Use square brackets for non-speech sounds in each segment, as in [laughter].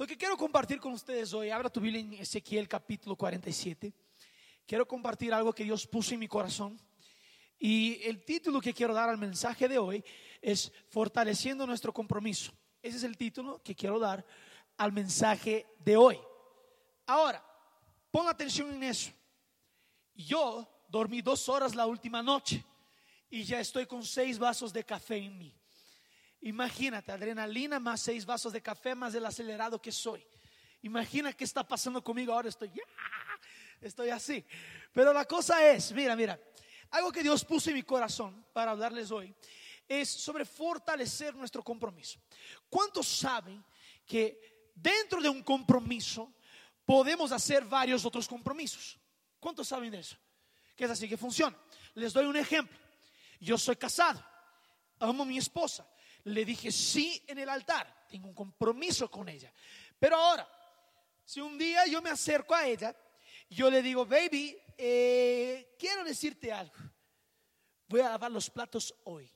Lo que quiero compartir con ustedes hoy, abra tu Biblia en Ezequiel capítulo 47. Quiero compartir algo que Dios puso en mi corazón. Y el título que quiero dar al mensaje de hoy es Fortaleciendo nuestro compromiso. Ese es el título que quiero dar al mensaje de hoy. Ahora, pon atención en eso. Yo dormí dos horas la última noche y ya estoy con seis vasos de café en mí. Imagínate, adrenalina más seis vasos de café más el acelerado que soy. Imagina qué está pasando conmigo ahora. Estoy, estoy así. Pero la cosa es, mira, mira, algo que Dios puso en mi corazón para hablarles hoy es sobre fortalecer nuestro compromiso. ¿Cuántos saben que dentro de un compromiso podemos hacer varios otros compromisos? ¿Cuántos saben de eso? Que es así que funciona. Les doy un ejemplo. Yo soy casado, amo a mi esposa, le dije sí en el altar, tengo un compromiso con ella. Pero ahora, si un día yo me acerco a ella, yo le digo, baby, eh, quiero decirte algo, voy a lavar los platos hoy.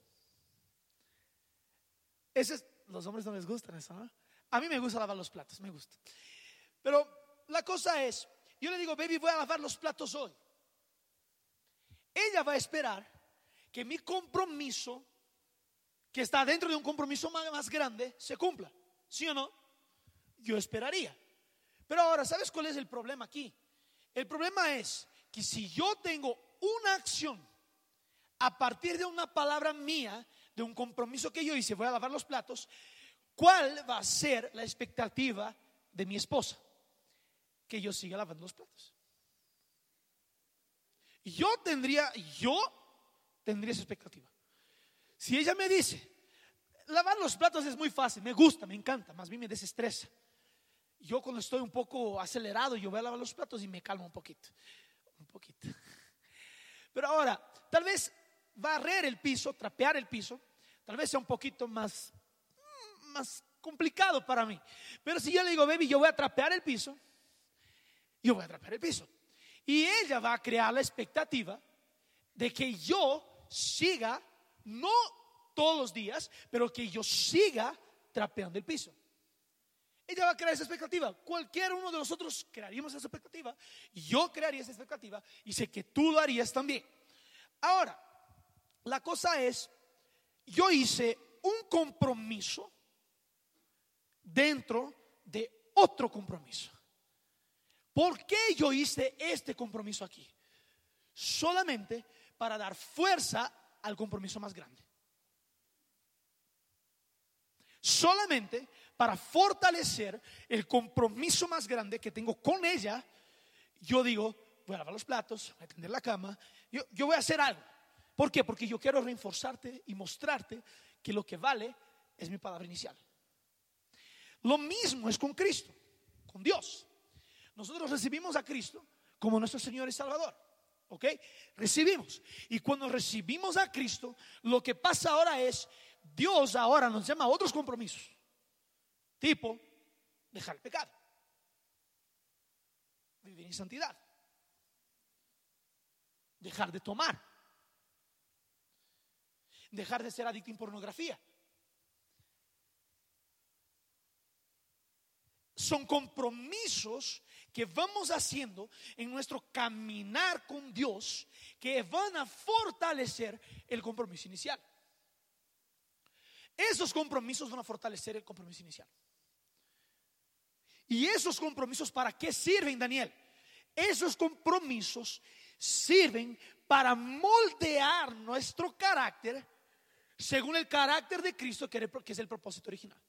Ese es, los hombres no les gustan eso, ¿no? A mí me gusta lavar los platos, me gusta. Pero la cosa es, yo le digo, baby, voy a lavar los platos hoy. Ella va a esperar que mi compromiso que está dentro de un compromiso más, grande se cumpla. ¿Sí o no? Yo esperaría. Pero ahora, ¿sabes cuál es el problema aquí? El problema es que si yo tengo una acción a partir de una palabra mía, de un compromiso que yo hice, voy a lavar los platos, ¿cuál va a ser la expectativa de mi esposa? Que yo siga lavando los platos. Yo tendría, yo tendría esa expectativa. Si ella me dice, lavar los platos es muy fácil, me gusta, me encanta, más bien me desestresa. Yo cuando estoy un poco acelerado, yo voy a lavar los platos y me calmo un poquito, un poquito. Pero ahora, tal vez barrer el piso, trapear el piso, tal vez sea un poquito más, más complicado para mí. Pero si yo le digo, baby, yo voy a trapear el piso, yo voy a trapear el piso. Y ella va a crear la expectativa de que yo siga no todos los días, pero que yo siga trapeando el piso. Ella va a crear esa expectativa. Cualquier uno de nosotros crearíamos esa expectativa. Yo crearía esa expectativa y sé que tú lo harías también. Ahora, la cosa es, yo hice un compromiso dentro de otro compromiso. ¿Por qué yo hice este compromiso aquí? Solamente para dar fuerza al compromiso más grande. Solamente para fortalecer el compromiso más grande que tengo con ella, yo digo, voy a lavar los platos, voy a tender la cama, yo, yo voy a hacer algo. ¿Por qué? Porque yo quiero reforzarte y mostrarte que lo que vale es mi palabra inicial. Lo mismo es con Cristo, con Dios. Nosotros recibimos a Cristo como nuestro Señor y Salvador. ¿Ok? Recibimos. Y cuando recibimos a Cristo, lo que pasa ahora es, Dios ahora nos llama a otros compromisos. Tipo, dejar el pecado. Vivir en santidad. Dejar de tomar. Dejar de ser adicto en pornografía. Son compromisos que vamos haciendo en nuestro caminar con Dios que van a fortalecer el compromiso inicial. Esos compromisos van a fortalecer el compromiso inicial. ¿Y esos compromisos para qué sirven, Daniel? Esos compromisos sirven para moldear nuestro carácter según el carácter de Cristo, que es el propósito original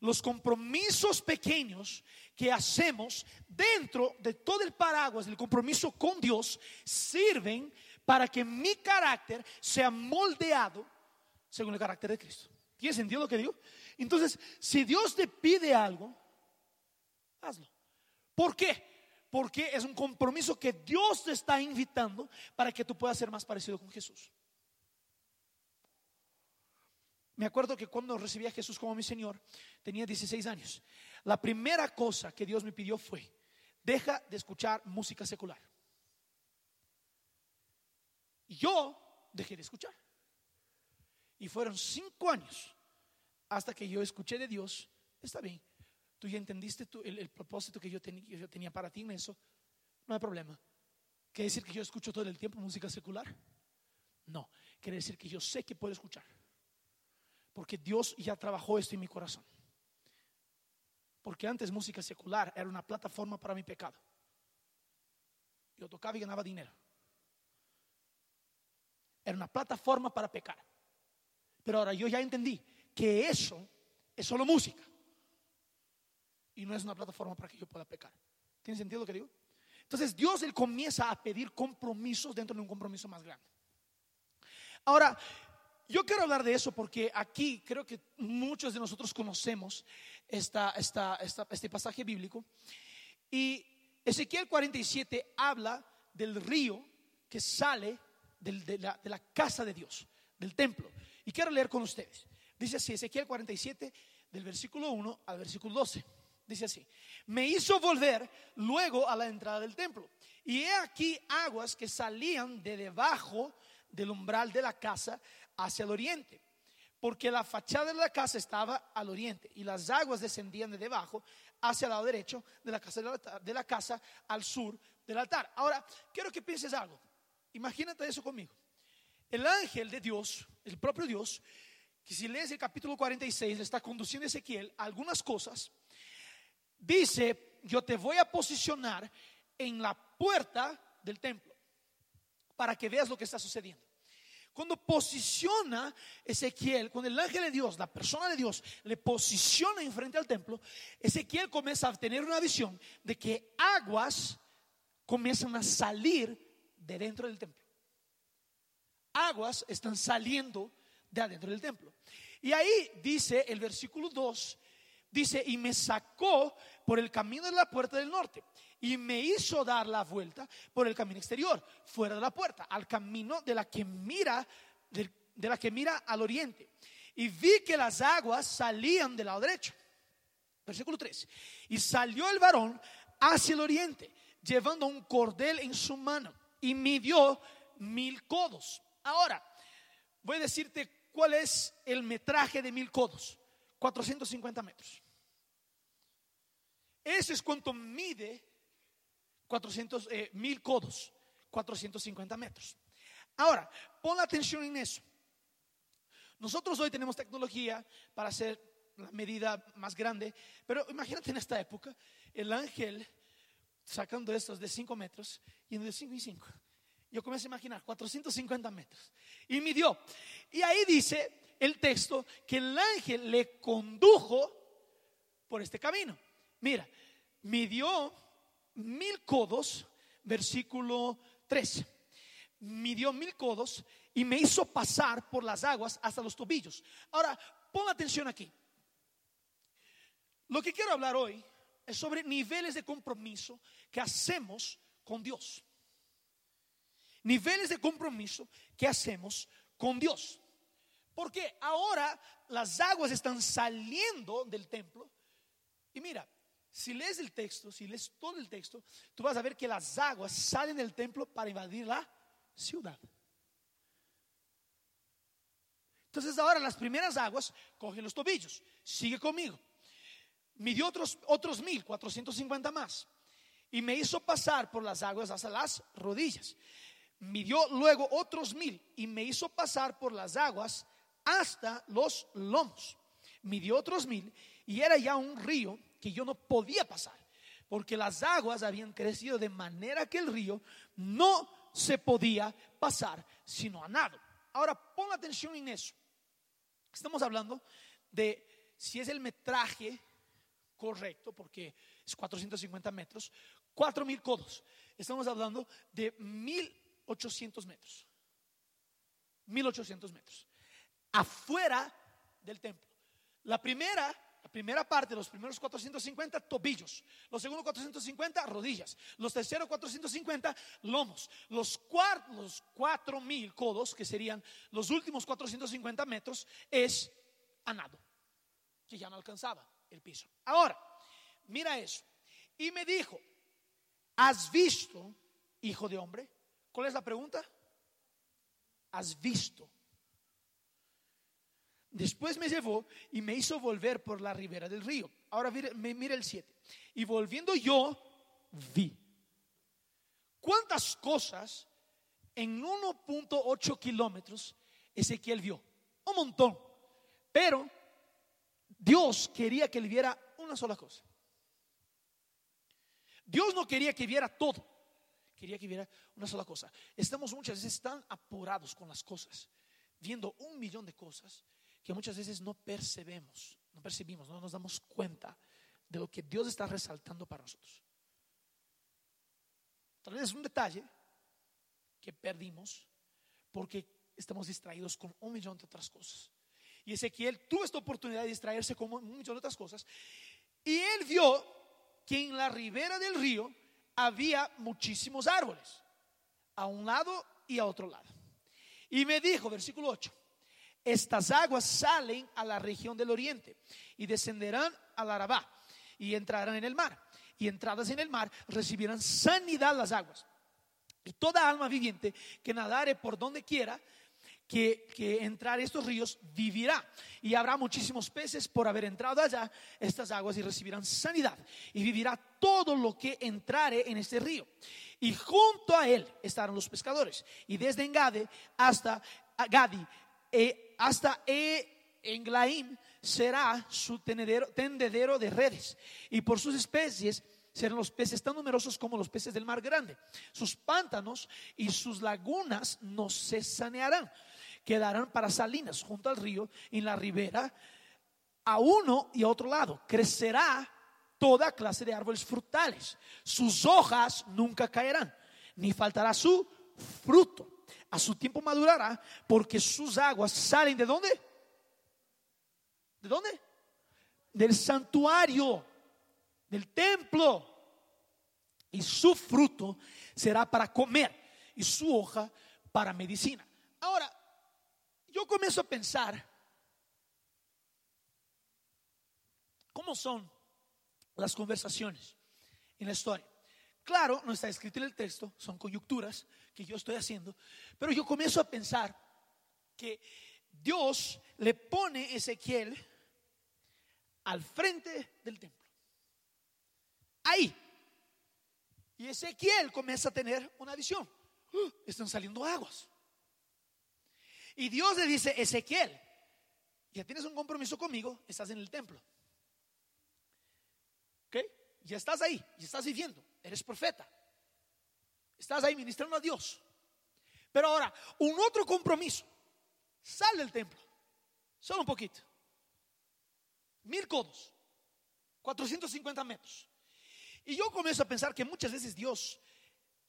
los compromisos pequeños que hacemos dentro de todo el paraguas del compromiso con Dios sirven para que mi carácter sea moldeado según el carácter de Cristo. ¿Tiene sentido lo que digo? Entonces, si Dios te pide algo, hazlo. ¿Por qué? Porque es un compromiso que Dios te está invitando para que tú puedas ser más parecido con Jesús. Me acuerdo que cuando recibí a Jesús como mi Señor, tenía 16 años. La primera cosa que Dios me pidió fue, deja de escuchar música secular. Yo dejé de escuchar. Y fueron cinco años hasta que yo escuché de Dios, está bien, tú ya entendiste el, propósito que yo, que yo tenía para ti en eso, no hay problema. ¿Quiere decir que yo escucho todo el tiempo música secular? No, quiere decir que yo sé que puedo escuchar. Porque Dios ya trabajó esto en mi corazón. Porque antes música secular era una plataforma para mi pecado. Yo tocaba y ganaba dinero. Era una plataforma para pecar. Pero ahora yo ya entendí que eso es solo música. Y no es una plataforma para que yo pueda pecar. ¿Tiene sentido lo que digo? Entonces Dios él comienza a pedir compromisos dentro de un compromiso más grande. Ahora, yo quiero hablar de eso porque aquí creo que muchos de nosotros conocemos este pasaje bíblico. Y Ezequiel 47 habla del río que sale de, la, de la casa de Dios, del templo. Y quiero leer con ustedes. Dice así, Ezequiel 47, del versículo 1 al versículo 12. Dice así, me hizo volver luego a la entrada del templo. Y he aquí aguas que salían de debajo del umbral de la casa hacia el oriente, porque la fachada de la casa estaba al oriente y las aguas descendían de debajo hacia el lado derecho de la casa, de la casa al sur del altar. Ahora, quiero que pienses algo. Imagínate eso conmigo. El ángel de Dios, el propio Dios, que si lees el capítulo 46, está conduciendo a Ezequiel algunas cosas, dice, yo te voy a posicionar en la puerta del templo para que veas lo que está sucediendo. Cuando posiciona Ezequiel, cuando el ángel de Dios, la persona de Dios, le posiciona enfrente al templo, Ezequiel comienza a tener una visión de que aguas comienzan a salir de dentro del templo. Aguas están saliendo de adentro del templo. Y ahí dice el versículo 2, dice, y me sacó por el camino de la puerta del norte y me hizo dar la vuelta por el camino exterior, fuera de la puerta, al camino de la que mira, de, la que mira al oriente. Y vi que las aguas salían del lado derecho. Versículo 3. Y salió el varón hacia el oriente, llevando un cordel en su mano, y midió mil codos. Ahora, voy a decirte cuál es el metraje de mil codos. 450 metros. Eso es cuanto mide 400, eh, mil codos, 450 metros. Ahora, pon atención en eso. Nosotros hoy tenemos tecnología para hacer la medida más grande, pero imagínate en esta época el ángel sacando estos de 5 metros y de 5 y 5. Yo comienzo a imaginar 450 metros. Y midió. Y ahí dice el texto que el ángel le condujo por este camino. Mira, midió mil codos, versículo 3. Midió mil codos y me hizo pasar por las aguas hasta los tobillos. Ahora, pon atención aquí. Lo que quiero hablar hoy es sobre niveles de compromiso que hacemos con Dios. Niveles de compromiso que hacemos con Dios. Porque ahora las aguas están saliendo del templo. Y mira, si lees el texto, si lees todo el texto, tú vas a ver que las aguas salen del templo para invadir la ciudad. Entonces ahora las primeras aguas cogen los tobillos. Sigue conmigo. Midió otros, otros mil, cuatrocientos cincuenta más. Y me hizo pasar por las aguas hasta las rodillas. Midió luego otros mil y me hizo pasar por las aguas hasta los lomos. Midió otros mil y era ya un río que yo no podía pasar, porque las aguas habían crecido de manera que el río no se podía pasar sino a nado. Ahora pon atención en eso. Estamos hablando de si es el metraje correcto, porque es 450 metros, 4000 codos. Estamos hablando de 1800 metros. 1800 metros. Afuera del templo. La primera la primera parte, los primeros 450 tobillos, los segundos 450 rodillas, los terceros 450 lomos, los, cuartos, los 4000 codos, que serían los últimos 450 metros, es a nado, que ya no alcanzaba el piso. Ahora, mira eso. Y me dijo, ¿has visto, hijo de hombre? ¿Cuál es la pregunta? ¿Has visto? Después me llevó y me hizo volver por la ribera del río. Ahora mire el 7. Y volviendo yo, vi. ¿Cuántas cosas en 1.8 kilómetros Ezequiel vio? Un montón. Pero Dios quería que él viera una sola cosa. Dios no quería que viera todo. Quería que viera una sola cosa. Estamos muchas veces tan apurados con las cosas, viendo un millón de cosas, que muchas veces no percebemos, no percibimos, no nos damos cuenta de lo que Dios está resaltando para nosotros. Tal vez es un detalle que perdimos porque estamos distraídos con un millón de otras cosas. Y Ezequiel tuvo esta oportunidad de distraerse con un millón de otras cosas. Y él vio que en la ribera del río había muchísimos árboles, a un lado y a otro lado. Y me dijo, versículo 8, estas aguas salen a la región del oriente y descenderán al Arabá y entrarán en el mar y entradas en el mar recibirán sanidad las aguas. Y toda alma viviente que nadare por donde quiera, que, que entrar estos ríos, vivirá. Y habrá muchísimos peces por haber entrado allá estas aguas y recibirán sanidad. Y vivirá todo lo que entrare en este río. Y junto a él estarán los pescadores. Y desde Engade hasta Gadi, eh, hasta e, Englaim será su tendedero de redes. Y por sus especies serán los peces tan numerosos como los peces del mar grande. Sus pantanos y sus lagunas no se sanearán. Quedarán para salinas junto al río, en la ribera, a uno y a otro lado. Crecerá toda clase de árboles frutales. Sus hojas nunca caerán, ni faltará su fruto. A su tiempo madurará, porque sus aguas salen de dónde? ¿De dónde? Del santuario del templo. Y su fruto será para comer y su hoja para medicina. Ahora, yo comienzo a pensar, ¿cómo son las conversaciones en la historia? Claro, no está escrito en el texto, son coyunturas que yo estoy haciendo, pero yo comienzo a pensar que Dios le pone Ezequiel al frente del templo ahí. Y Ezequiel comienza a tener una visión. ¡Uh! están saliendo aguas. Y Dios le dice, Ezequiel, ya tienes un compromiso conmigo, estás en el templo. ¿Ok? Ya estás ahí, ya estás viviendo, eres profeta. Estás ahí ministrando a Dios. Pero ahora, un otro compromiso. Sal del templo. Solo un poquito. Mil codos. 450 metros. Y yo comienzo a pensar que muchas veces Dios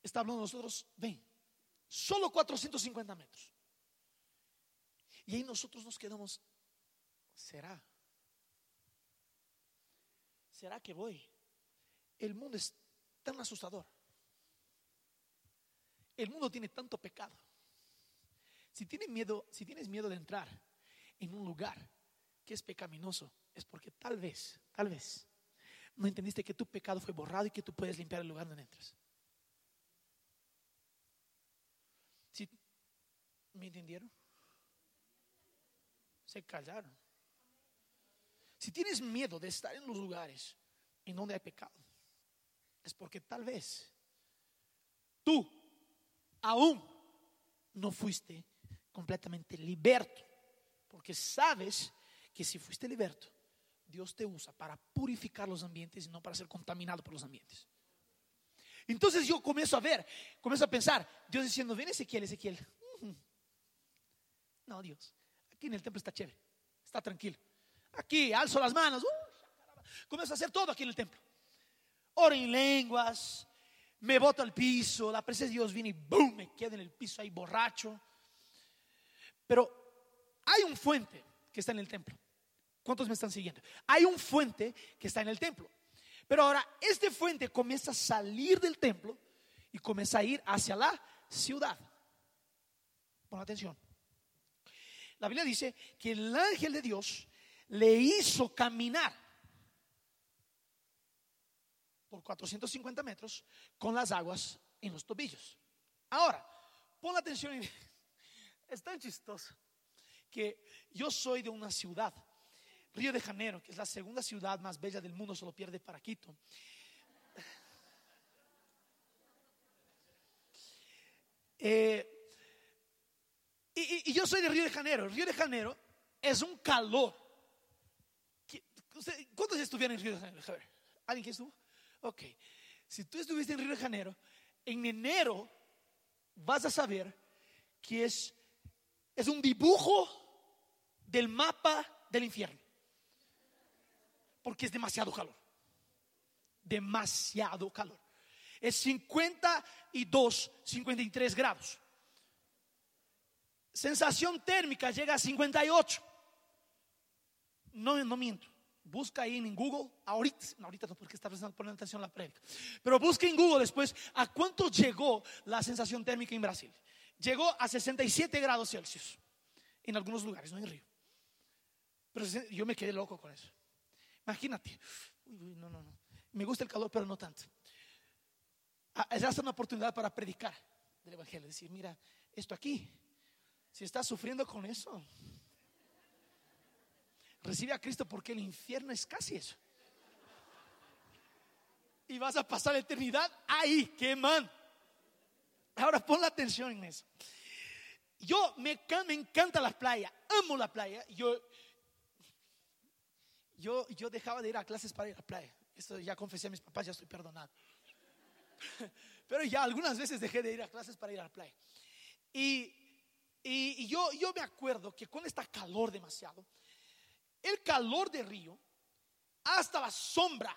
está hablando a nosotros, ven, solo 450 metros. Y ahí nosotros nos quedamos, ¿será? ¿Será que voy? El mundo es tan asustador. El mundo tiene tanto pecado. Si tienes miedo, si tienes miedo de entrar en un lugar que es pecaminoso, es porque tal vez, tal vez no entendiste que tu pecado fue borrado y que tú puedes limpiar el lugar donde entras. ¿Sí? ¿Me entendieron? Se callaron. Si tienes miedo de estar en los lugares en donde hay pecado, es porque tal vez tú aún no fuiste completamente liberto. Porque sabes que si fuiste liberto, Dios te usa para purificar los ambientes y no para ser contaminado por los ambientes. Entonces yo comienzo a ver, comienzo a pensar, Dios diciendo, ven Ezequiel, Ezequiel. No, Dios, aquí en el templo está chévere, está tranquilo. Aquí alzo las manos, uh, comienzo a hacer todo aquí en el templo. Oro en lenguas, me boto al piso, la presencia de Dios viene y boom, me quedo en el piso ahí borracho. Pero hay un fuente que está en el templo. ¿Cuántos me están siguiendo? Hay un fuente que está en el templo. Pero ahora este fuente comienza a salir del templo y comienza a ir hacia la ciudad. Pon atención. La Biblia dice que el ángel de Dios le hizo caminar por 450 metros con las aguas en los tobillos. Ahora, pon atención, [laughs] es tan chistoso que yo soy de una ciudad, Río de Janeiro, que es la segunda ciudad más bella del mundo, solo pierde para Quito. [laughs] Eh, y, yo soy de Río de Janeiro. Río de Janeiro es un calor. ¿Cuántos estuvieron en Río de Janeiro? ¿Alguien que estuvo? Ok. Si tú estuviste en Río de Janeiro, en enero vas a saber que es, es un dibujo del mapa del infierno. Porque es demasiado calor. Demasiado calor. Es 52, 53 grados. Sensación térmica llega a 58. No, no miento. Busca ahí en Google, ahorita, ahorita no porque está poniendo atención a la prédica, pero busca en Google después a cuánto llegó la sensación térmica en Brasil. Llegó a 67 grados Celsius en algunos lugares, no en Río. Pero yo me quedé loco con eso. Imagínate, no, no, no. Me gusta el calor, pero no tanto. Ah, es hasta una oportunidad para predicar del Evangelio. Decir, mira, esto aquí si estás sufriendo con eso, recibe a Cristo porque el infierno es casi eso. Y vas a pasar la eternidad ahí, queman. Ahora pon la atención en eso. Yo me, me encanta la playa, amo la playa. Yo, yo, yo dejaba de ir a clases para ir a la playa. Esto ya confesé a mis papás, ya estoy perdonado. [laughs] Pero ya algunas veces dejé de ir a clases para ir a la playa. Y y, yo, yo me acuerdo que con esta calor demasiado, el calor de río, hasta la sombra,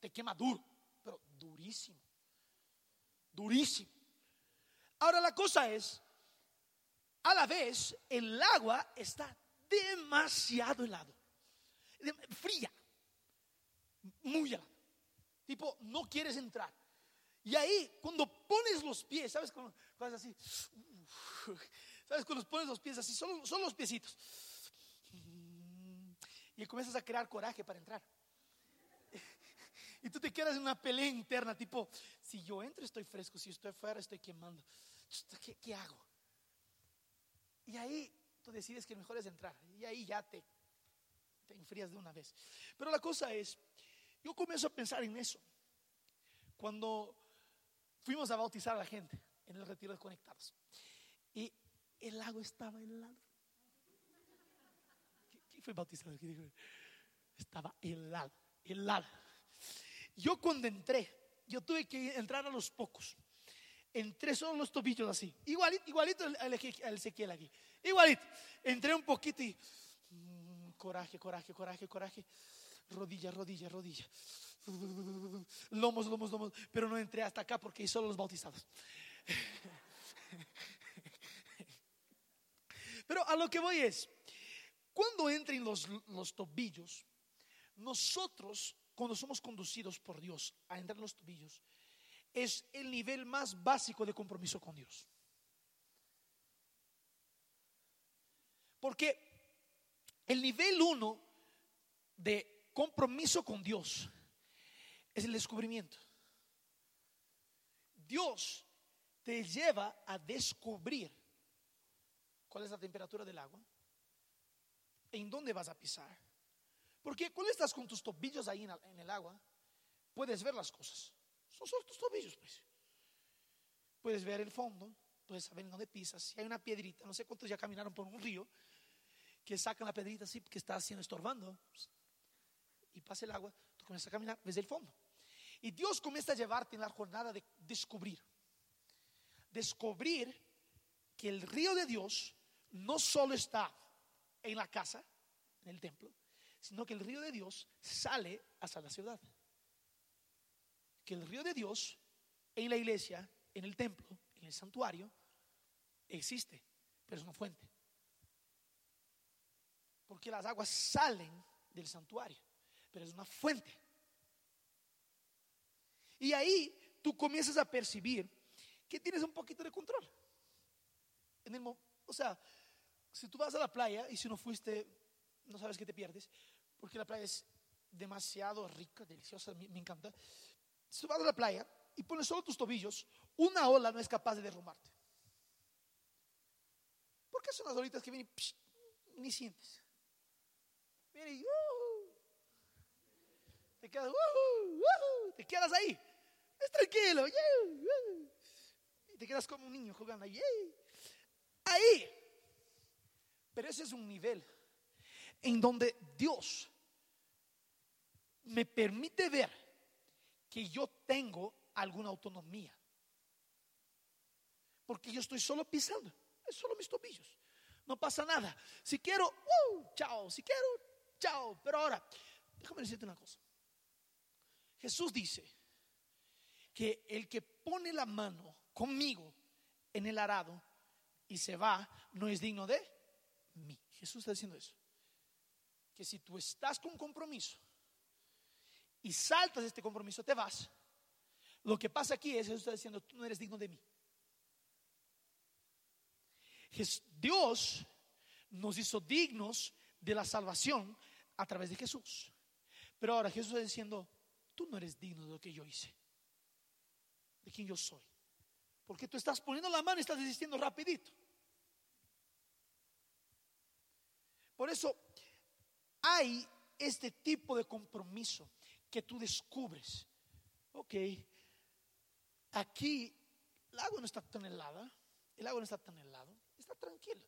te quema duro, pero durísimo, durísimo. Ahora la cosa es, a la vez, el agua está demasiado helado, fría, muy helada. Tipo, no quieres entrar. Y ahí, cuando pones los pies, ¿sabes? Cuando, cuando así, ¿Sabes? Cuando pones los pies así, solo, son los piecitos. Y comienzas a crear coraje para entrar. [laughs] Y tú te quedas en una pelea interna, tipo, si yo entro estoy fresco, si estoy fuera estoy quemando. ¿Qué, qué hago? Y ahí tú decides que mejor es entrar. Y ahí ya te, te enfrías de una vez. Pero la cosa es, yo comienzo a pensar en eso. Cuando fuimos a bautizar a la gente en el retiro de conectados. Y el lago estaba helado. ¿Quién fue bautizado? Estaba helado, helado. Yo cuando entré, yo tuve que entrar a los pocos. Entré solo los tobillos así. Igualito, igualito al Ezequiel aquí. Igualito. Entré un poquito y mm, coraje, coraje, coraje, coraje. Rodilla, rodilla, rodilla. Lomos, lomos, lomos. Pero no entré hasta acá porque solo los bautizados. [laughs] Pero a lo que voy es, cuando entren los, los tobillos, nosotros, cuando somos conducidos por Dios a entrar en los tobillos, es el nivel más básico de compromiso con Dios. Porque el nivel uno de compromiso con Dios es el descubrimiento. Dios te lleva a descubrir cuál es la temperatura del agua, en dónde vas a pisar. Porque cuando estás con tus tobillos ahí en el agua, puedes ver las cosas. Son solo tus tobillos, pues. Puedes ver el fondo, puedes saber en dónde pisas. Si hay una piedrita, no sé cuántos ya caminaron por un río, que sacan la piedrita así, que está haciendo estorbando, y pasa el agua, tú comienzas a caminar, ves el fondo. Y Dios comienza a llevarte en la jornada de descubrir. Descubrir que el río de Dios no solo está en la casa, en el templo, sino que el río de Dios sale hasta la ciudad. Que el río de Dios en la iglesia, en el templo, en el santuario, existe, pero es una fuente. Porque las aguas salen del santuario, pero es una fuente. Y ahí tú comienzas a percibir que tienes un poquito de control. En el, o sea, si tú vas a la playa y si no fuiste, no sabes que te pierdes, porque la playa es demasiado rica, deliciosa, me, encanta. Si tú vas a la playa y pones solo tus tobillos, una ola no es capaz de derrumbarte. Porque son las olitas que vienen ni sientes. Mira y uh, te quedas, uh, uh, te quedas ahí. Es tranquilo. yeah, uh. Y te quedas como un niño jugando ahí. Ahí. Pero ese es un nivel en donde Dios me permite ver que yo tengo alguna autonomía. Porque yo estoy solo pisando, es solo mis tobillos. No pasa nada. Si quiero, uh, chao. Si quiero, chao. Pero ahora, déjame decirte una cosa. Jesús dice que el que pone la mano conmigo en el arado y se va, no es digno de Jesús está diciendo eso. Que si tú estás con compromiso y saltas de este compromiso, te vas. Lo que pasa aquí es, Jesús está diciendo, tú no eres digno de mí. Dios nos hizo dignos de la salvación a través de Jesús. Pero ahora Jesús está diciendo, tú no eres digno de lo que yo hice, de quien yo soy. Porque tú estás poniendo la mano y estás desistiendo rapidito. Por eso hay este tipo de compromiso que tú descubres. Ok, aquí el agua no está tan helada, el agua no está tan helado, está tranquila.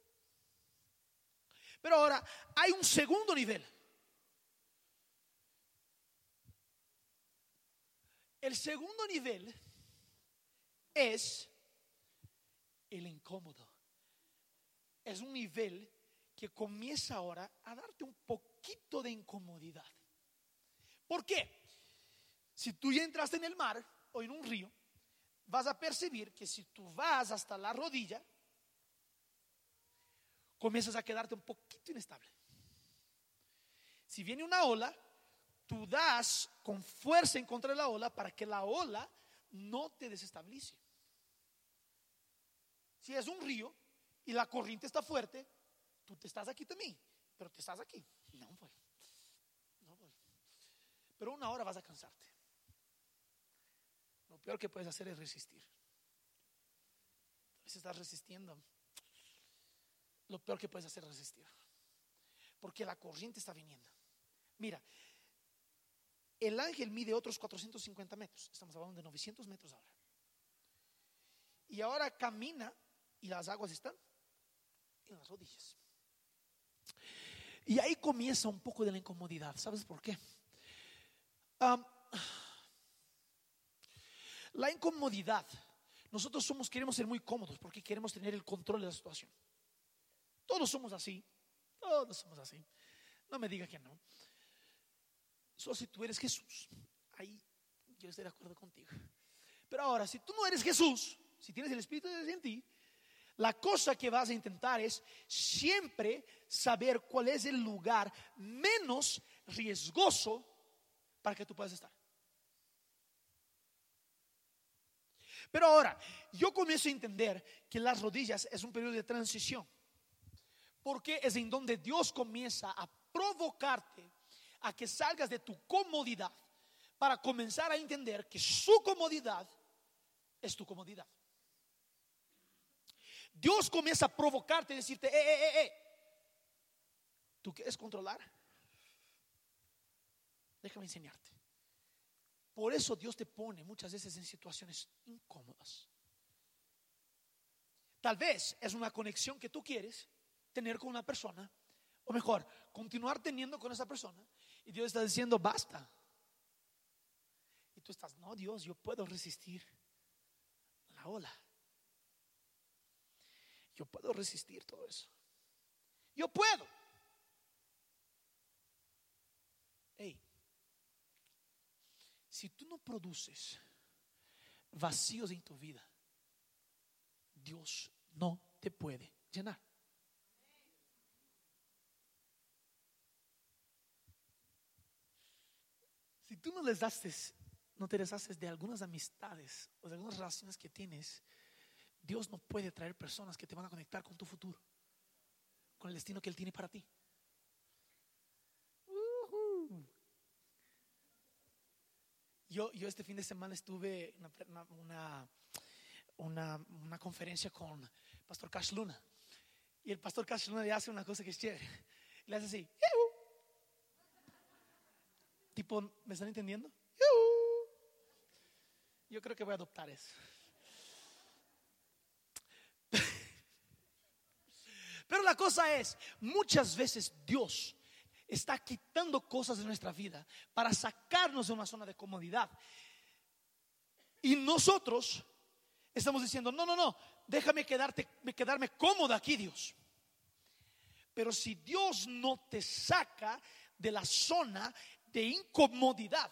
Pero ahora hay un segundo nivel. El segundo nivel es el incómodo. Es un nivel que comienza ahora a darte un poquito de incomodidad. ¿Por qué? Si tú ya entraste en el mar o en un río, vas a percibir que si tú vas hasta la rodilla, comienzas a quedarte un poquito inestable. Si viene una ola, tú das con fuerza en contra de la ola para que la ola no te desestabilice. Si es un río y la corriente está fuerte, tú te estás aquí también, pero te estás aquí. No voy, no voy. Pero una hora vas a cansarte. Lo peor que puedes hacer es resistir. Si estás resistiendo, lo peor que puedes hacer es resistir. Porque la corriente está viniendo. Mira, el ángel mide otros 450 metros. Estamos hablando de 900 metros ahora. Y ahora camina y las aguas están en las rodillas. Y ahí comienza un poco de la incomodidad. ¿Sabes por qué? la incomodidad. Nosotros somos, queremos ser muy cómodos porque queremos tener el control de la situación. Todos somos así. Todos somos así. No me diga que no. Solo si tú eres Jesús, ahí yo estoy de acuerdo contigo. Pero ahora, si tú no eres Jesús, si tienes el Espíritu de Dios en ti, la cosa que vas a intentar es siempre saber cuál es el lugar menos riesgoso para que tú puedas estar. Pero ahora, yo comienzo a entender que las rodillas es un periodo de transición. Porque es en donde Dios comienza a provocarte a que salgas de tu comodidad para comenzar a entender que su comodidad es tu comodidad. Dios comienza a provocarte y decirte, eh, eh, eh, eh, ¿tú quieres controlar? Déjame enseñarte. Por eso Dios te pone muchas veces en situaciones incómodas. Tal vez es una conexión que tú quieres tener con una persona, o mejor, continuar teniendo con esa persona, y Dios está diciendo, basta. Y tú estás, no, Dios, yo puedo resistir la ola. Yo puedo resistir todo eso. Yo puedo. Hey, si tú no produces vacíos en tu vida, Dios no te puede llenar. Si tú no les haces, no te deshaces de algunas amistades o de algunas relaciones que tienes, Dios no puede traer personas que te van a conectar con tu futuro, con el destino que Él tiene para ti. Yo, yo este fin de semana estuve en una, una, una, conferencia con Pastor Cash Luna Y el pastor casi no le hace una cosa que es chévere. [laughs] Le hace así. Tipo, ¿me están entendiendo? Yo creo que voy a adoptar eso. Pero la cosa es, muchas veces Dios está quitando cosas de nuestra vida para sacarnos de una zona de comodidad. Y nosotros estamos diciendo, no, no, no, déjame quedarme cómodo aquí, Dios. Pero si Dios no te saca de la zona de incomodidad,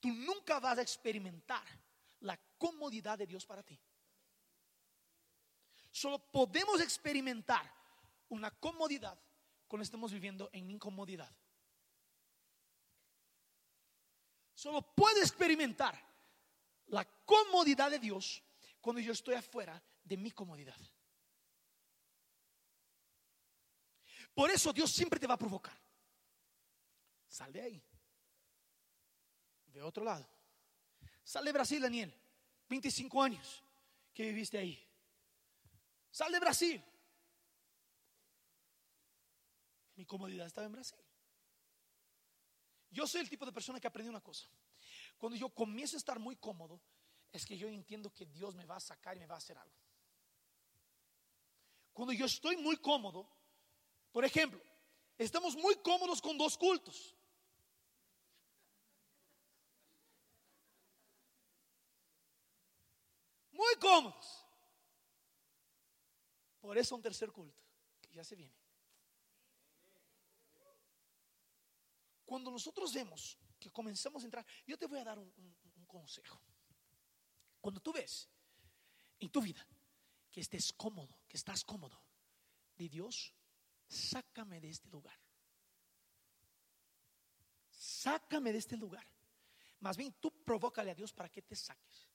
tú nunca vas a experimentar la comodidad de Dios para ti. Solo podemos experimentar una comodidad cuando estamos viviendo en incomodidad. Solo puedo experimentar la comodidad de Dios cuando yo estoy afuera de mi comodidad. Por eso Dios siempre te va a provocar. Sal de ahí. A otro lado. Sal de Brasil, Daniel. 25 años que viviste ahí. Sal de Brasil. Mi comodidad estaba en Brasil. Yo soy el tipo de persona que aprendí una cosa. Cuando yo comienzo a estar muy cómodo, es que yo entiendo que Dios me va a sacar y me va a hacer algo. Cuando yo estoy muy cómodo, por ejemplo, estamos muy cómodos con dos cultos. Muy cómodos. Por eso un tercer culto, que ya se viene. Cuando nosotros vemos que comenzamos a entrar, yo te voy a dar un, consejo. Cuando tú ves en tu vida que estés cómodo, que estás cómodo, de Dios, sácame de este lugar. Sácame de este lugar. Más bien, tú provócale a Dios para que te saques.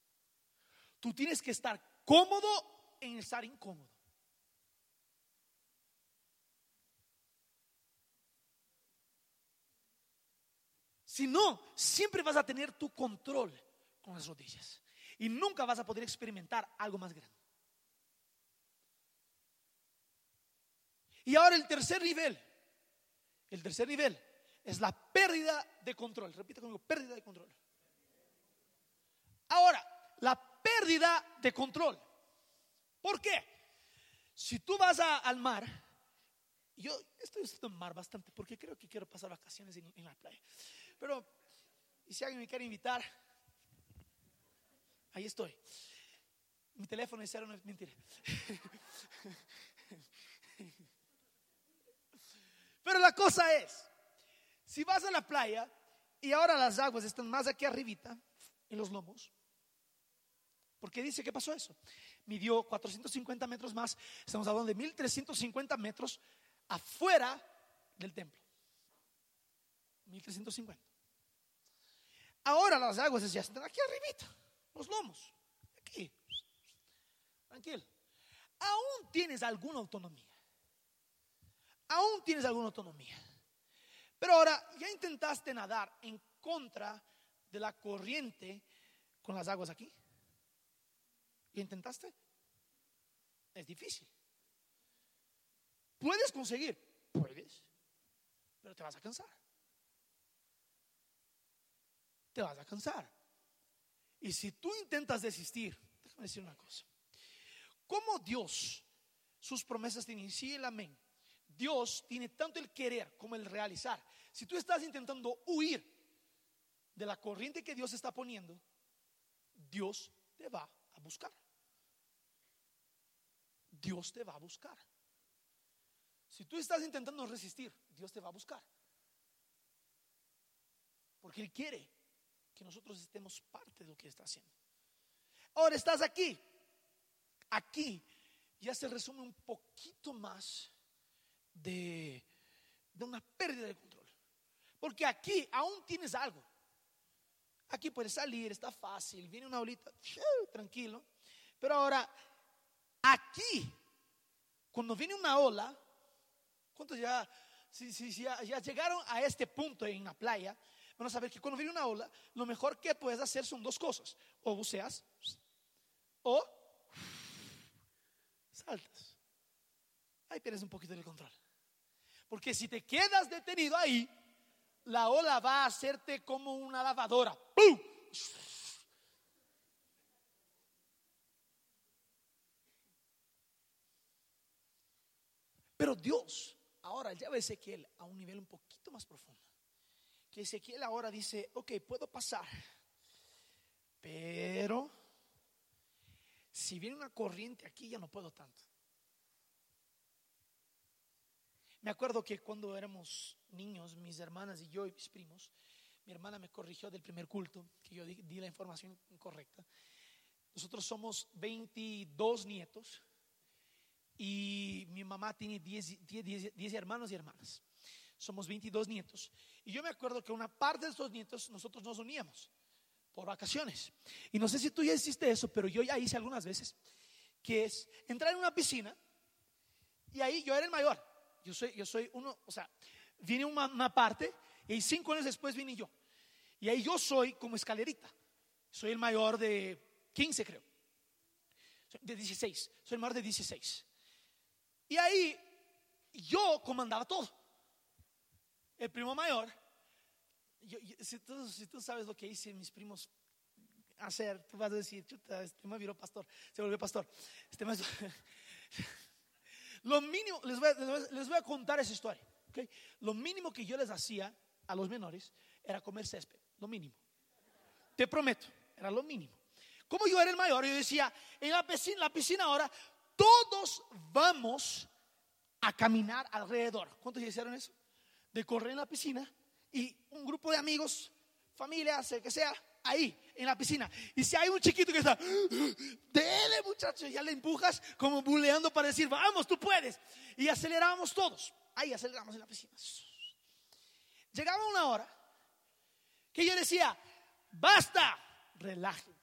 Tú tienes que estar cómodo en estar incómodo. Si no, siempre vas a tener tu control con las rodillas y nunca vas a poder experimentar algo más grande. Y ahora el tercer nivel, el tercer nivel es la pérdida de control. Repite conmigo, pérdida de control. Ahora, la pérdida de control. ¿Por qué? Si tú vas al mar, yo estoy usando el mar bastante porque creo que quiero pasar vacaciones en la playa. Pero, y si alguien me quiere invitar, ahí estoy. Mi teléfono es cero, no es mentira. [laughs] Pero la cosa es, si vas a la playa y ahora las aguas están más aquí arribita, en los lomos, porque dice que pasó eso. Midió 450 metros más, estamos hablando de 1350 metros afuera del templo. 1350. Ahora las aguas ya están aquí arribita, los lomos, aquí. Tranquilo. Aún tienes alguna autonomía. Aún tienes alguna autonomía. Pero ahora ya intentaste nadar en contra de la corriente con las aguas aquí. ¿Ya intentaste? Es difícil. ¿Puedes conseguir? Puedes. Pero te vas a cansar. Te vas a cansar. Y si tú intentas desistir, déjame decir una cosa. Como Dios, sus promesas tienen sí el amén. Dios tiene tanto el querer como el realizar. Si tú estás intentando huir de la corriente que Dios está poniendo, Dios te va a buscar. Dios te va a buscar. Si tú estás intentando resistir, Dios te va a buscar. Porque Él quiere que nosotros estemos parte de lo que está haciendo. Ahora estás aquí. Aquí ya se resume un poquito más de, de una pérdida de control. Porque aquí aún tienes algo. Aquí puedes salir, está fácil, viene una olita, tranquilo. Pero ahora, aquí, cuando viene una ola, ¿cuántos ya, si, si- ya, ya llegaron a este punto en la playa? Van a saber que cuando viene una ola, lo mejor que puedes hacer son dos cosas. O buceas, o saltas. ahí pierdes un poquito el control. Porque si te quedas detenido ahí, la ola va a hacerte como una lavadora. ¡Pum! Pero Dios ahora lleva a Ezequiel a un nivel un poquito más profundo. Que Ezequiel ahora dice, ok, puedo pasar, pero si viene una corriente aquí ya no puedo tanto. Me acuerdo que cuando éramos niños, mis hermanas y yo y mis primos, mi hermana me corrigió del primer culto, que yo di, di la información incorrecta. Nosotros somos 22 nietos y mi mamá tiene 10, 10, 10 hermanos y hermanas. Somos 22 nietos. Y yo me acuerdo que una parte de estos nietos nosotros nos uníamos por vacaciones. Y no sé si tú ya hiciste eso, pero yo ya hice algunas veces, que es entrar en una piscina y ahí yo era el mayor. Yo soy, yo soy uno, o sea, viene una, una parte y cinco años después vine yo. Y ahí yo soy como escalerita. Soy el mayor de 15, creo. De 16. Soy el mayor de 16. Y ahí yo comandaba todo. El primo mayor, si, tú, sabes lo que hice mis primos hacer, tú vas a decir, chuta, este me viró pastor, se volvió pastor. Este más, [laughs] lo mínimo, les voy, a, les voy, a, contar esa historia. ¿okay? Lo mínimo que yo les hacía a los menores era comer césped, lo mínimo. Te prometo, era lo mínimo. Como yo era el mayor, yo decía, en la piscina, la piscina ahora todos vamos a caminar alrededor. ¿Cuántos hicieron eso? De correr en la piscina y un grupo de amigos, familia, sé que sea, ahí en la piscina. Y si hay un chiquito que está, [gasps] dele muchacho, ya le empujas como buleando para decir, vamos, tú puedes. Y aceleramos todos. Ahí aceleramos en la piscina. Llegaba una hora que yo decía, basta, relaje.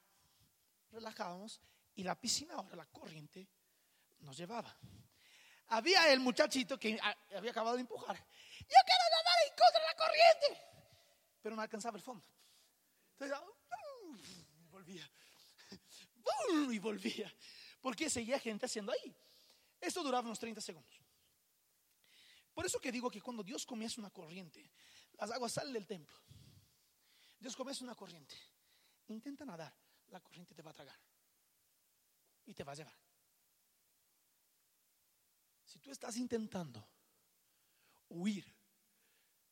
Relajábamos y la piscina ahora, la corriente, nos llevaba. Había el muchachito que había acabado de empujar. Yo contra la corriente. Pero no alcanzaba el fondo. Entonces, uh, volvía. [laughs] Uh, y volvía. Porque seguía gente haciendo ahí. Esto duraba unos 30 segundos. Por eso que digo que cuando Dios comienza una corriente, las aguas salen del templo. Dios comienza una corriente. Intenta nadar, la corriente te va a tragar. Y te va a llevar. Si tú estás intentando huir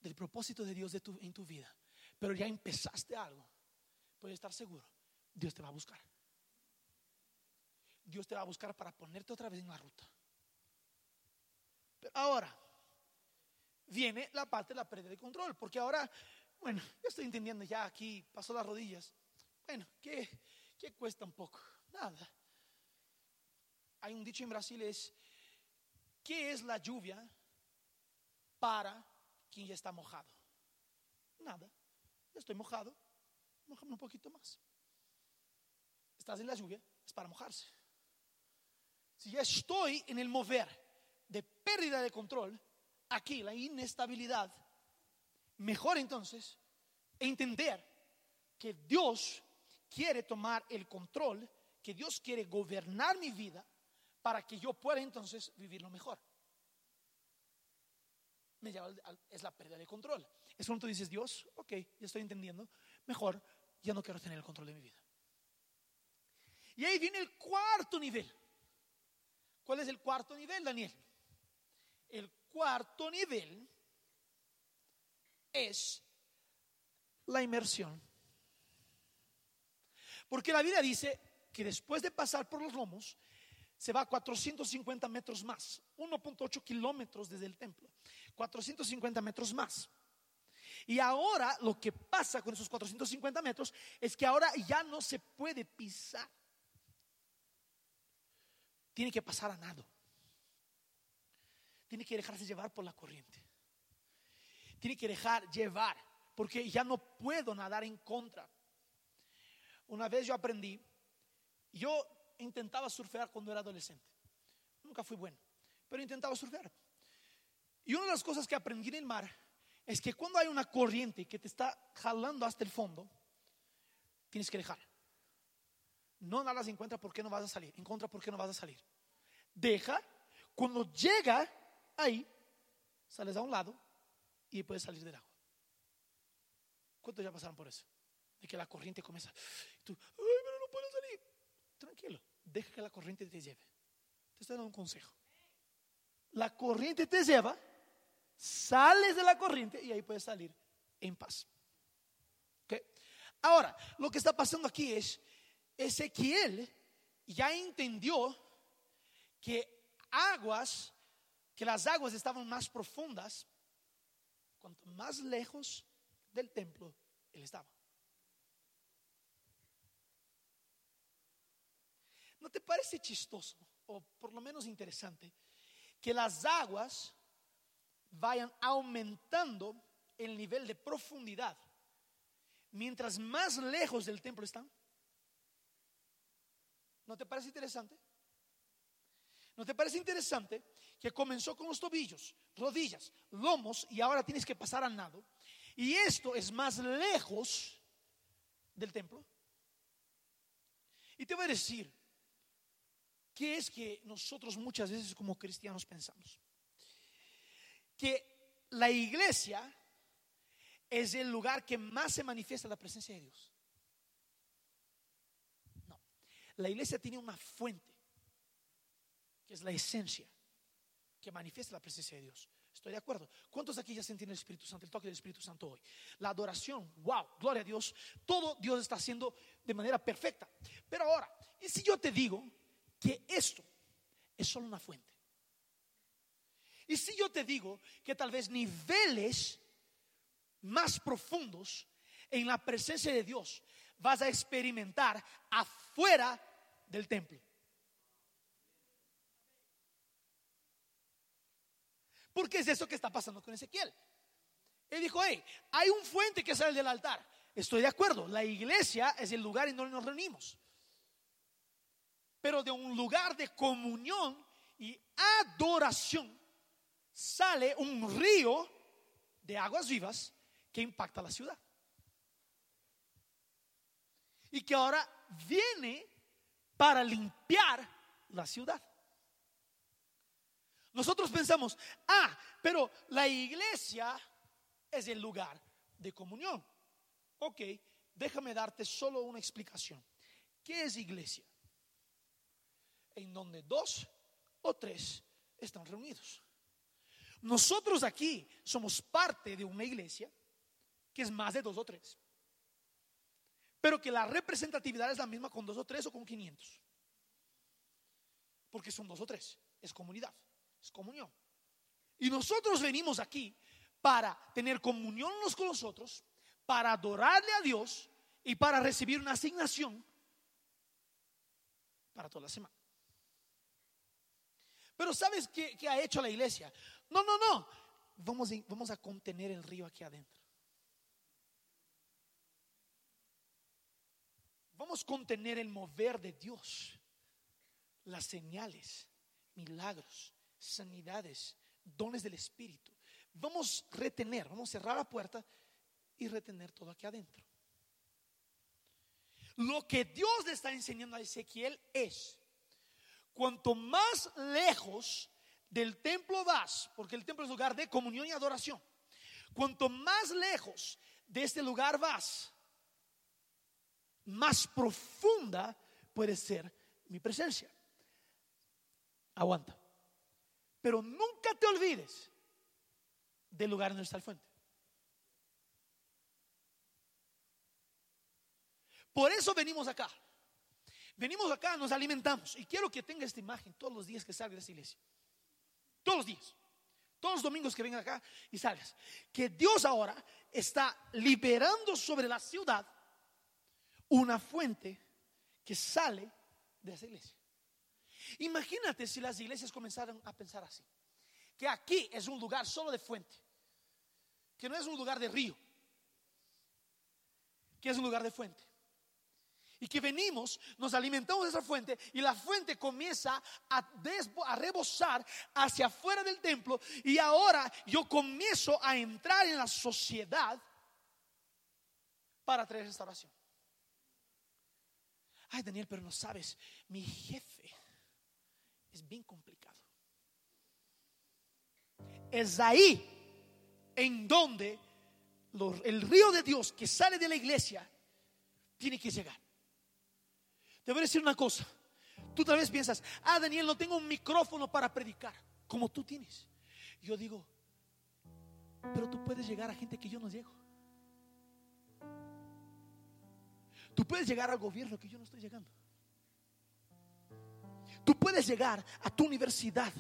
del propósito de Dios de tu, en tu vida, pero ya empezaste algo, puedes estar seguro, Dios te va a buscar. Dios te va a buscar para ponerte otra vez en la ruta. Pero ahora viene la parte de la pérdida de control, porque ahora, bueno, yo estoy entendiendo ya aquí, paso las rodillas. Bueno, ¿qué, qué cuesta un poco? Nada. Hay un dicho en Brasil es ¿Qué es la lluvia para quien ya está mojado? Nada. Ya estoy mojado, mojame un poquito más. Estás en la lluvia, es para mojarse. Si ya estoy en el mover de pérdida de control, aquí la inestabilidad, mejor entonces entender que Dios quiere tomar el control, que Dios quiere gobernar mi vida para que yo pueda entonces vivirlo mejor. Es la pérdida de control. Es cuando tú dices, Dios, ok, ya estoy entendiendo, mejor, ya no quiero tener el control de mi vida. Y ahí viene el cuarto nivel. ¿Cuál es el cuarto nivel, Daniel? El cuarto nivel es la inmersión. Porque la Biblia dice que después de pasar por los lomos, se va a 450 metros más, 1.8 kilómetros desde el templo, 450 metros más. Y ahora lo que pasa con esos 450 metros es que ahora ya no se puede pisar. Tiene que pasar a nado. Tiene que dejarse llevar por la corriente. Tiene que dejar llevar, porque ya no puedo nadar en contra. Una vez yo aprendí, yo intentaba surfear cuando era adolescente. Nunca fui bueno, pero intentaba surfear. Y una de las cosas que aprendí en el mar es que cuando hay una corriente que te está jalando hasta el fondo, tienes que dejar. No nadas en contra porque no vas a salir, en contra porque no vas a salir. Deja, Cuando llega ahí, sales a un lado y puedes salir del agua. ¿Cuántos ya pasaron por eso? De que la corriente comienza. ay, pero no salir. Tranquilo, deja que la corriente te lleve. Te estoy dando un consejo. La corriente te lleva, sales de la corriente y ahí puedes salir en paz. Ahora, lo que está pasando aquí es, Ezequiel ya entendió que aguas, que las aguas estaban más profundas, cuanto más lejos del templo él estaba. ¿No te parece chistoso, o por lo menos interesante, que las aguas vayan aumentando el nivel de profundidad mientras más lejos del templo están? ¿No te parece interesante? ¿No te parece interesante que comenzó con los tobillos, rodillas, lomos y ahora tienes que pasar al nado? Y esto es más lejos del templo. Y te voy a decir, ¿qué es que nosotros muchas veces como cristianos pensamos? Que la iglesia es el lugar que más se manifiesta la presencia de Dios. No, la iglesia tiene una fuente, que es la esencia, que manifiesta la presencia de Dios. Estoy de acuerdo. ¿Cuántos aquí ya sienten el Espíritu Santo, el toque del Espíritu Santo hoy? La adoración, wow, gloria a Dios. Todo Dios está haciendo de manera perfecta. Pero ahora, ¿y si yo te digo que esto es solo una fuente? Y si yo te digo que tal vez niveles más profundos en la presencia de Dios vas a experimentar afuera del templo. Porque es eso que está pasando con Ezequiel. Él dijo, hey, hay un fuente que sale del altar. Estoy de acuerdo, la iglesia es el lugar en donde nos reunimos. Pero de un lugar de comunión y adoración sale un río de aguas vivas que impacta la ciudad. Y que ahora viene para limpiar la ciudad. Nosotros pensamos, ah, pero la iglesia es el lugar de comunión. Ok, déjame darte solo una explicación. ¿Qué es iglesia? En donde dos o tres están reunidos. Nosotros aquí somos parte de una iglesia que es más de dos o tres. Pero que la representatividad es la misma con dos o tres o con quinientos. Porque son dos o tres. Es comunidad, es comunión. Y nosotros venimos aquí para tener comunión unos con los otros, para adorarle a Dios y para recibir una asignación para toda la semana. Pero ¿sabes qué, ha hecho la iglesia? No, no, no. Vamos, a contener el río aquí adentro. Vamos a contener el mover de Dios, las señales, milagros, sanidades, dones del Espíritu. Vamos a retener, vamos a cerrar la puerta y retener todo aquí adentro. Lo que Dios le está enseñando a Ezequiel es, cuanto más lejos del templo vas, porque el templo es lugar de comunión y adoración, cuanto más lejos de este lugar vas, más profunda puede ser mi presencia. Aguanta. Pero nunca te olvides del lugar donde está el fuente. Por eso venimos acá. Venimos acá, nos alimentamos. Y quiero que tenga esta imagen todos los días que salgas de esta iglesia. Todos los días. Todos los domingos que vengan acá y salgas. Que Dios ahora está liberando sobre la ciudad una fuente que sale de esa iglesia. Imagínate si las iglesias comenzaran a pensar así, que aquí es un lugar solo de fuente, que no es un lugar de río, que es un lugar de fuente. Y que venimos, nos alimentamos de esa fuente y la fuente comienza a, a rebosar hacia afuera del templo y ahora yo comienzo a entrar en la sociedad para traer restauración. Ay, Daniel, pero no sabes, mi jefe es bien complicado. Es ahí en donde el río de Dios que sale de la iglesia tiene que llegar. Te voy a decir una cosa. Tú tal vez piensas, ah, Daniel, no tengo un micrófono para predicar, como tú tienes. Yo digo, pero tú puedes llegar a gente que yo no llego. Tú puedes llegar al gobierno que yo no estoy llegando. Tú puedes llegar a tu universidad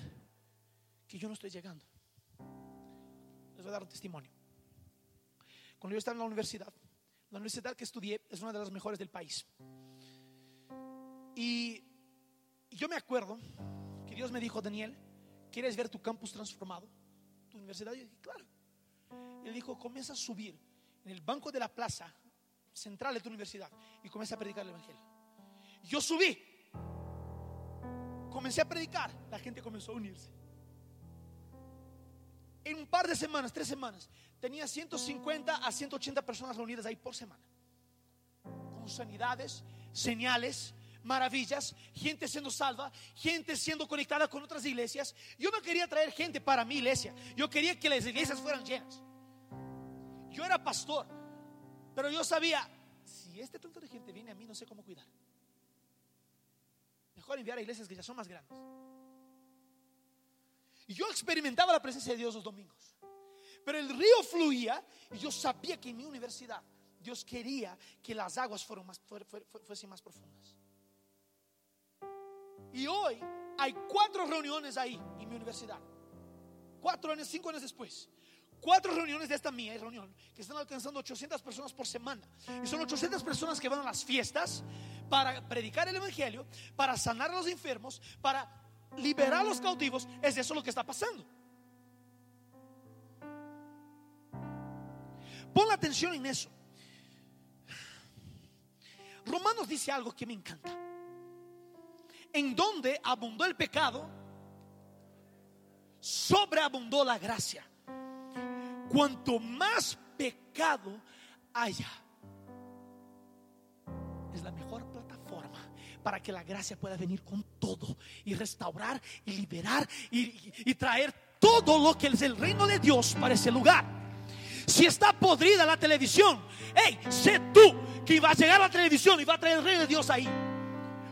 que yo no estoy llegando. Les voy a dar un testimonio. Cuando yo estaba en la universidad, la universidad que estudié es una de las mejores del país. Y yo me acuerdo que Dios me dijo, Daniel, ¿quieres ver tu campus transformado? Tu universidad. Yo dije, claro. Él dijo, comienza a subir en el banco de la plaza central de tu universidad y comienza a predicar el Evangelio. Yo subí, comencé a predicar, la gente comenzó a unirse. En un par de semanas, tres semanas, tenía 150 a 180 personas reunidas ahí por semana. Con sanidades, señales, maravillas, gente siendo salva, gente siendo conectada con otras iglesias. Yo no quería traer gente para mi iglesia, yo quería que las iglesias fueran llenas. Yo era pastor, pero yo sabía, si este tonto de gente viene a mí, no sé cómo cuidar. Mejor enviar a iglesias que ya son más grandes. Y yo experimentaba la presencia de Dios los domingos. Pero el río fluía y yo sabía que en mi universidad Dios quería que las aguas fueran más, fuesen más profundas. Y hoy hay cuatro reuniones ahí en mi universidad. Cuatro años, cinco años después. Cuatro reuniones de esta mía reunión que están alcanzando 800 personas por semana. Y son 800 personas que van a las fiestas para predicar el Evangelio, para sanar a los enfermos, para liberar a los cautivos. Es eso lo que está pasando. Pon la atención en eso. Romanos dice algo que me encanta. En donde abundó el pecado, sobreabundó la gracia cuanto más pecado haya, es la mejor plataforma para que la gracia pueda venir con todo y restaurar y liberar y, traer todo lo que es el reino de Dios para ese lugar. Si está podrida la televisión, hey, sé tú que va a llegar la televisión y va a traer el reino de Dios ahí.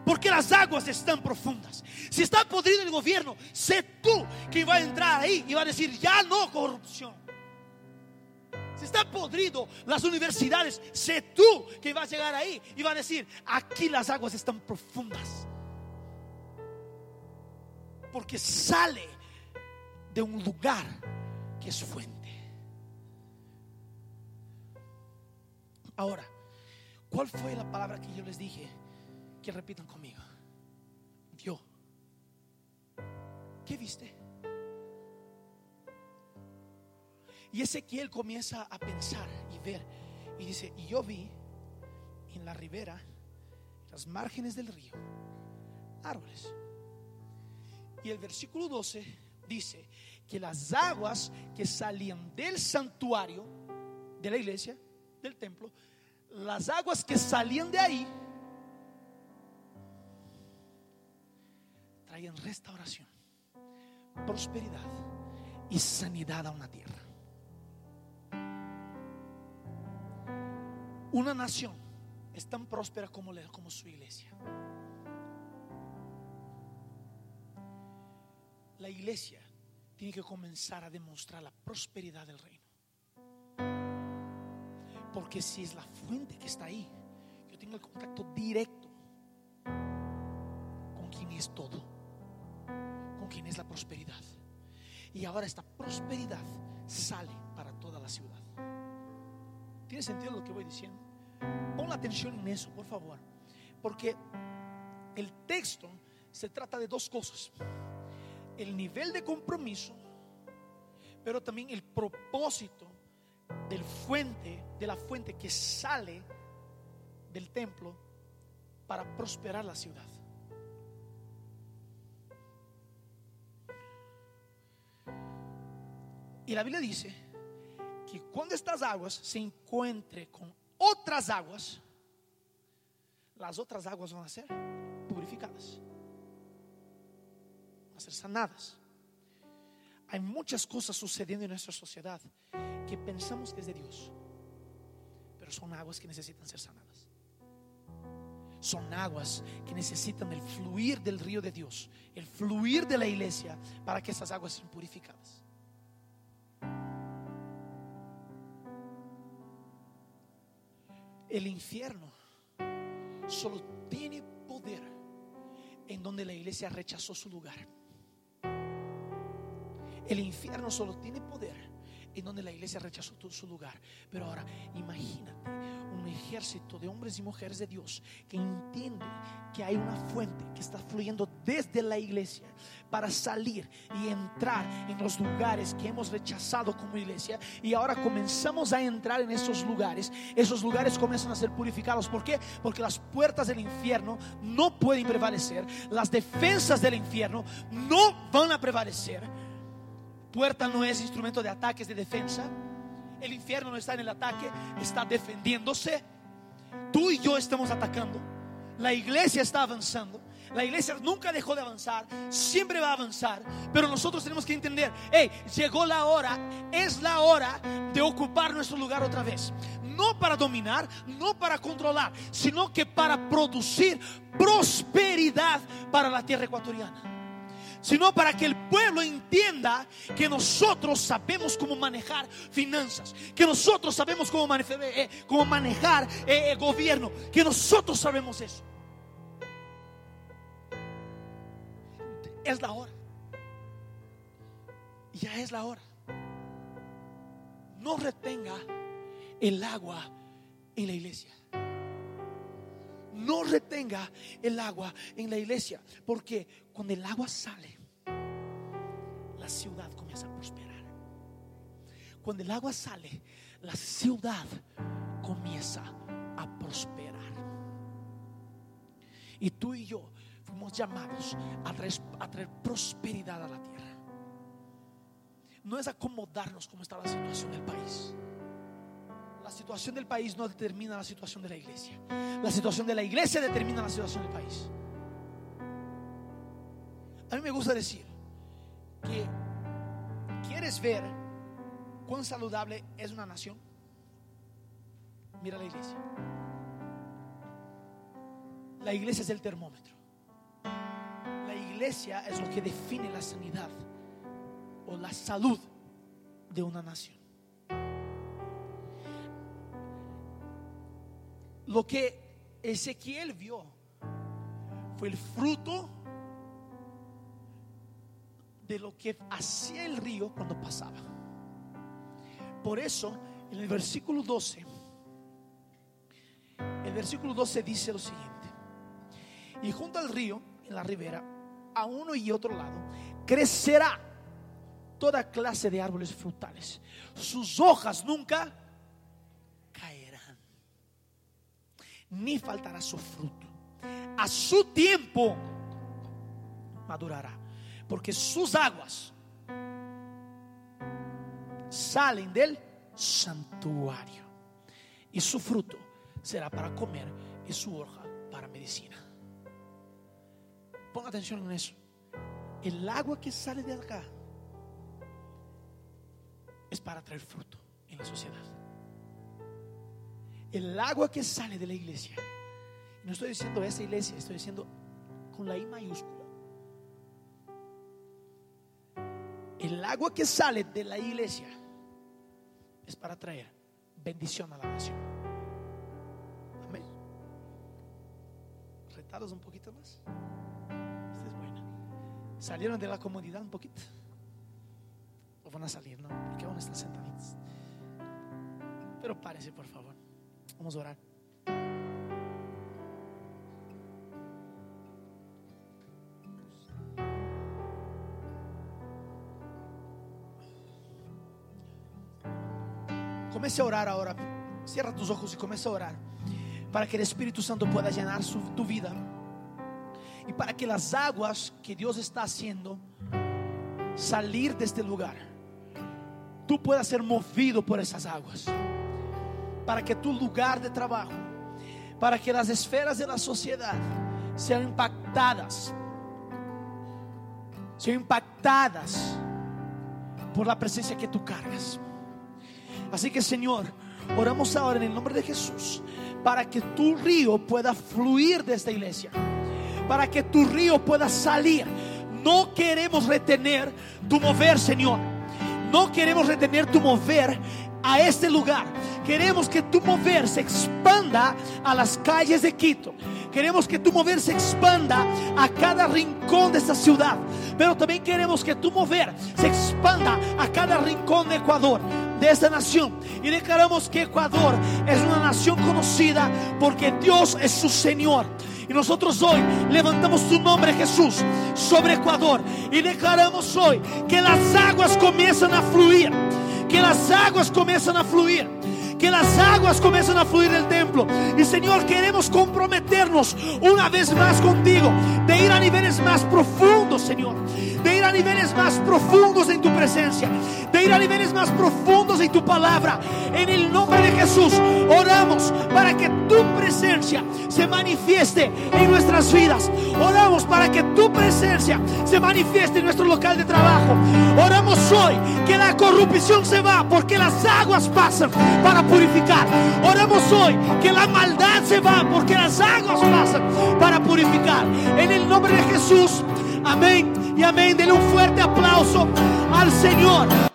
Porque las aguas están profundas. Si está podrido el gobierno, sé tú que va a entrar ahí y va a decir, ya no corrupción si está podrido las universidades, sé tú que vas a llegar ahí y va a decir, aquí las aguas están profundas. Porque sale de un lugar que es fuente. Ahora, ¿cuál fue la palabra que yo les dije? Que repitan conmigo. Dios. ¿Qué viste? Y Ezequiel comienza a pensar y ver. Y dice, y yo vi en la ribera, en las márgenes del río, árboles. Y el versículo 12 dice que las aguas que salían del santuario, de la iglesia, del templo, las aguas que salían de ahí, traían restauración, prosperidad y sanidad a una tierra. Una nación es tan próspera como, como su iglesia. La iglesia tiene que comenzar a demostrar la prosperidad del reino. Porque si es la fuente que está ahí, yo tengo el contacto directo con quien es todo, con quien es la prosperidad. Y ahora esta prosperidad sale para toda la ciudad. ¿Tiene sentido lo que voy diciendo? Pon la atención en eso, por favor. Porque el texto se trata de dos cosas. El nivel de compromiso, pero también el propósito del fuente, de la fuente que sale del templo para prosperar la ciudad. Y la Biblia dice que cuando estas aguas se encuentren con otras aguas, las otras aguas van a ser purificadas, van a ser sanadas. Hay muchas cosas sucediendo en nuestra sociedad que pensamos que es de Dios, pero son aguas que necesitan ser sanadas. Son aguas que necesitan el fluir del río de Dios, el fluir de la iglesia para que esas aguas sean purificadas. El infierno solo tiene poder en donde la iglesia rechazó su lugar. El infierno solo tiene poder en donde la iglesia rechazó su lugar. Pero ahora, imagínate un ejército de hombres y mujeres de Dios que entienden que hay una fuente que está fluyendo desde la iglesia para salir y entrar en los lugares que hemos rechazado como iglesia. Y ahora comenzamos a entrar en esos lugares. Esos lugares comienzan a ser purificados. ¿Por qué? Porque las puertas del infierno no pueden prevalecer. Las defensas del infierno no van a prevalecer puerta no es instrumento de ataque, es de defensa. El infierno no está en el ataque, está defendiéndose. Tú y yo estamos atacando. La iglesia está avanzando. La iglesia nunca dejó de avanzar, siempre va a avanzar, pero nosotros tenemos que entender, hey, llegó la hora, es la hora de ocupar nuestro lugar otra vez. No para dominar, no para controlar, sino que para producir prosperidad para la tierra ecuatoriana sino para que el pueblo entienda que nosotros sabemos cómo manejar finanzas, que nosotros sabemos cómo manejar, eh, cómo manejar eh, el gobierno, que nosotros sabemos eso. Es la hora. Ya es la hora. No retenga el agua en la iglesia no retenga el agua en la iglesia, porque cuando el agua sale, la ciudad comienza a prosperar. Cuando el agua sale, la ciudad comienza a prosperar. Y tú y yo fuimos llamados a traer, prosperidad a la tierra. No es acomodarnos como está la situación del país. La situación del país no determina la situación de la iglesia. La situación de la iglesia determina la situación del país. A mí me gusta decir que quieres ver cuán saludable es una nación. Mira la iglesia. La iglesia es el termómetro. La iglesia es lo que define la sanidad o la salud de una nación. Lo que Ezequiel vio fue el fruto de lo que hacía el río cuando pasaba. Por eso, en el versículo 12, el versículo 12 dice lo siguiente. Y junto al río, en la ribera, a uno y otro lado, crecerá toda clase de árboles frutales. Sus hojas nunca ni faltará su fruto. A su tiempo madurará, porque sus aguas salen del santuario y su fruto será para comer y su hoja para medicina. Ponga atención en eso. El agua que sale de acá es para traer fruto en la sociedad el agua que sale de la iglesia, no estoy diciendo esa iglesia, estoy diciendo con la I mayúscula. El agua que sale de la iglesia es para traer bendición a la nación. Amén. Retados un poquito más. Esta es buena. ¿Salieron de la comodidad un poquito? ¿O van a salir? No, porque van a estar sentaditos. Pero párese, por favor. Vamos a orar. Comece a orar ahora. Cierra tus ojos y comienza a orar. Para que el Espíritu Santo pueda llenar tu vida. Y para que las aguas que Dios está haciendo salir de este lugar, tú puedas ser movido por esas aguas para que tu lugar de trabajo, para que las esferas de la sociedad sean impactadas, sean impactadas por la presencia que tú cargas. Así que Señor, oramos ahora en el nombre de Jesús para que tu río pueda fluir de esta iglesia, para que tu río pueda salir. No queremos retener tu mover, Señor. No queremos retener tu mover a este lugar. Queremos que tu mover se expanda a las calles de Quito. Queremos que tu mover se expanda a cada rincón de esta ciudad. Pero también queremos que tu mover se expanda a cada rincón de Ecuador, de esta nación. Y declaramos que Ecuador es una nación conocida porque Dios es su Señor. Y nosotros hoy levantamos tu nombre Jesús sobre Ecuador y declaramos hoy que las aguas comienzan a fluir, que las aguas comienzan a fluir que las aguas comiencen a fluir del templo. Y Señor, queremos comprometernos una vez más contigo, de ir a niveles más profundos, Señor, de ir a niveles más profundos en tu presencia, de ir a niveles más profundos en tu palabra. En el nombre de Jesús, oramos para que tu presencia se manifieste en nuestras vidas. Oramos para que tu presencia se manifieste en nuestro local de trabajo. Oramos hoy que la corrupción se va porque las aguas pasan para purificar. Oramos hoy que la maldad se va porque las aguas pasan para purificar. En el nombre de Jesús, amén y amén. Denle un fuerte aplauso al Señor.